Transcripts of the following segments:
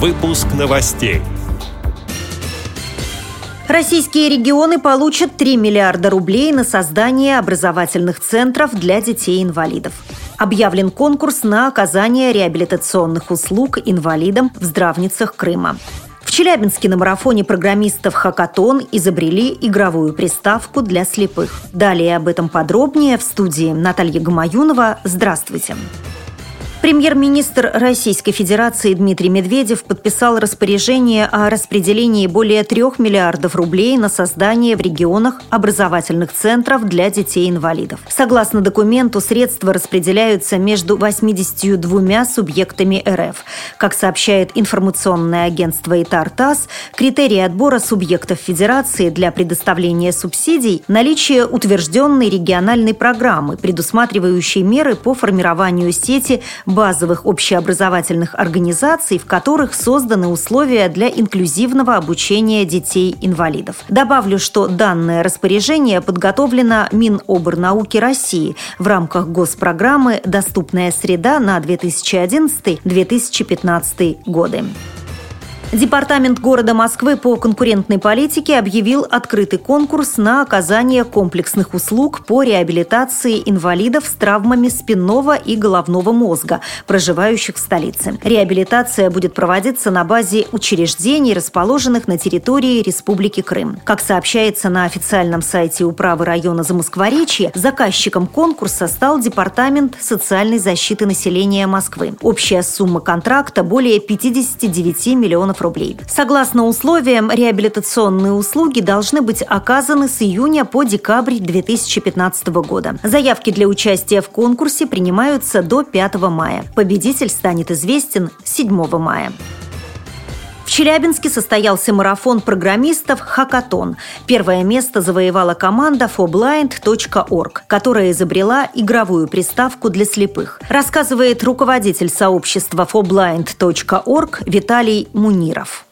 Выпуск новостей. Российские регионы получат 3 миллиарда рублей на создание образовательных центров для детей-инвалидов. Объявлен конкурс на оказание реабилитационных услуг инвалидам в здравницах Крыма. В Челябинске на марафоне программистов «Хакатон» изобрели игровую приставку для слепых. Далее об этом подробнее в студии Наталья Гамаюнова. Здравствуйте. Здравствуйте. Премьер-министр Российской Федерации Дмитрий Медведев подписал распоряжение о распределении более трех миллиардов рублей на создание в регионах образовательных центров для детей-инвалидов. Согласно документу, средства распределяются между 82 субъектами РФ. Как сообщает информационное агентство ИТАР ТАСС, критерии отбора субъектов Федерации для предоставления субсидий – наличие утвержденной региональной программы, предусматривающей меры по формированию сети базовых общеобразовательных организаций, в которых созданы условия для инклюзивного обучения детей-инвалидов. Добавлю, что данное распоряжение подготовлено Миноборнауки России в рамках госпрограммы «Доступная среда» на 2011-2015 годы. Департамент города Москвы по конкурентной политике объявил открытый конкурс на оказание комплексных услуг по реабилитации инвалидов с травмами спинного и головного мозга, проживающих в столице. Реабилитация будет проводиться на базе учреждений, расположенных на территории Республики Крым. Как сообщается на официальном сайте управы района Замоскворечье, заказчиком конкурса стал Департамент социальной защиты населения Москвы. Общая сумма контракта более 59 миллионов миллионов рублей. Согласно условиям, реабилитационные услуги должны быть оказаны с июня по декабрь 2015 года. Заявки для участия в конкурсе принимаются до 5 мая. Победитель станет известен 7 мая. Челябинске состоялся марафон программистов «Хакатон». Первое место завоевала команда forblind.org, которая изобрела игровую приставку для слепых. Рассказывает руководитель сообщества forblind.org Виталий Муниров.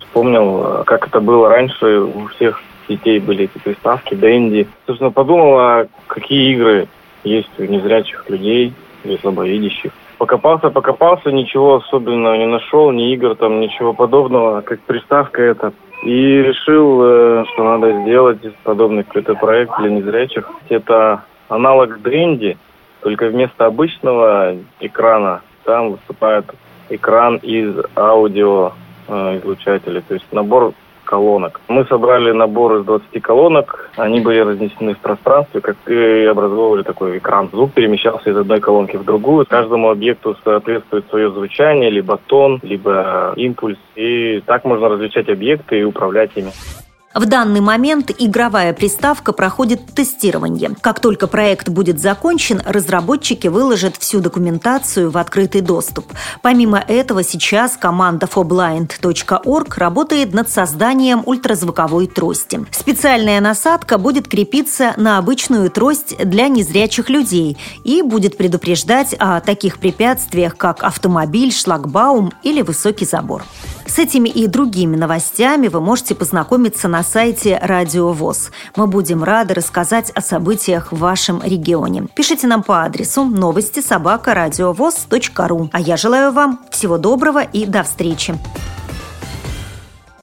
Вспомнил, как это было раньше. У всех детей были эти приставки, Дэнди. Собственно, подумал, а какие игры есть у незрячих людей или слабовидящих. Покопался, покопался, ничего особенного не нашел, ни игр там, ничего подобного, как приставка это. И решил, э, что надо сделать подобный какой-то проект для незрячих. Это аналог Дренди, только вместо обычного экрана там выступает экран из аудио э, излучателей. То есть набор колонок. Мы собрали набор из 20 колонок, они были разнесены в пространстве, как и образовывали такой экран. Звук перемещался из одной колонки в другую. Каждому объекту соответствует свое звучание, либо тон, либо импульс. И так можно различать объекты и управлять ими. В данный момент игровая приставка проходит тестирование. Как только проект будет закончен, разработчики выложат всю документацию в открытый доступ. Помимо этого, сейчас команда forblind.org работает над созданием ультразвуковой трости. Специальная насадка будет крепиться на обычную трость для незрячих людей и будет предупреждать о таких препятствиях, как автомобиль, шлагбаум или высокий забор. С этими и другими новостями вы можете познакомиться на сайте Радио ВОЗ. Мы будем рады рассказать о событиях в вашем регионе. Пишите нам по адресу новости собака ру. А я желаю вам всего доброго и до встречи.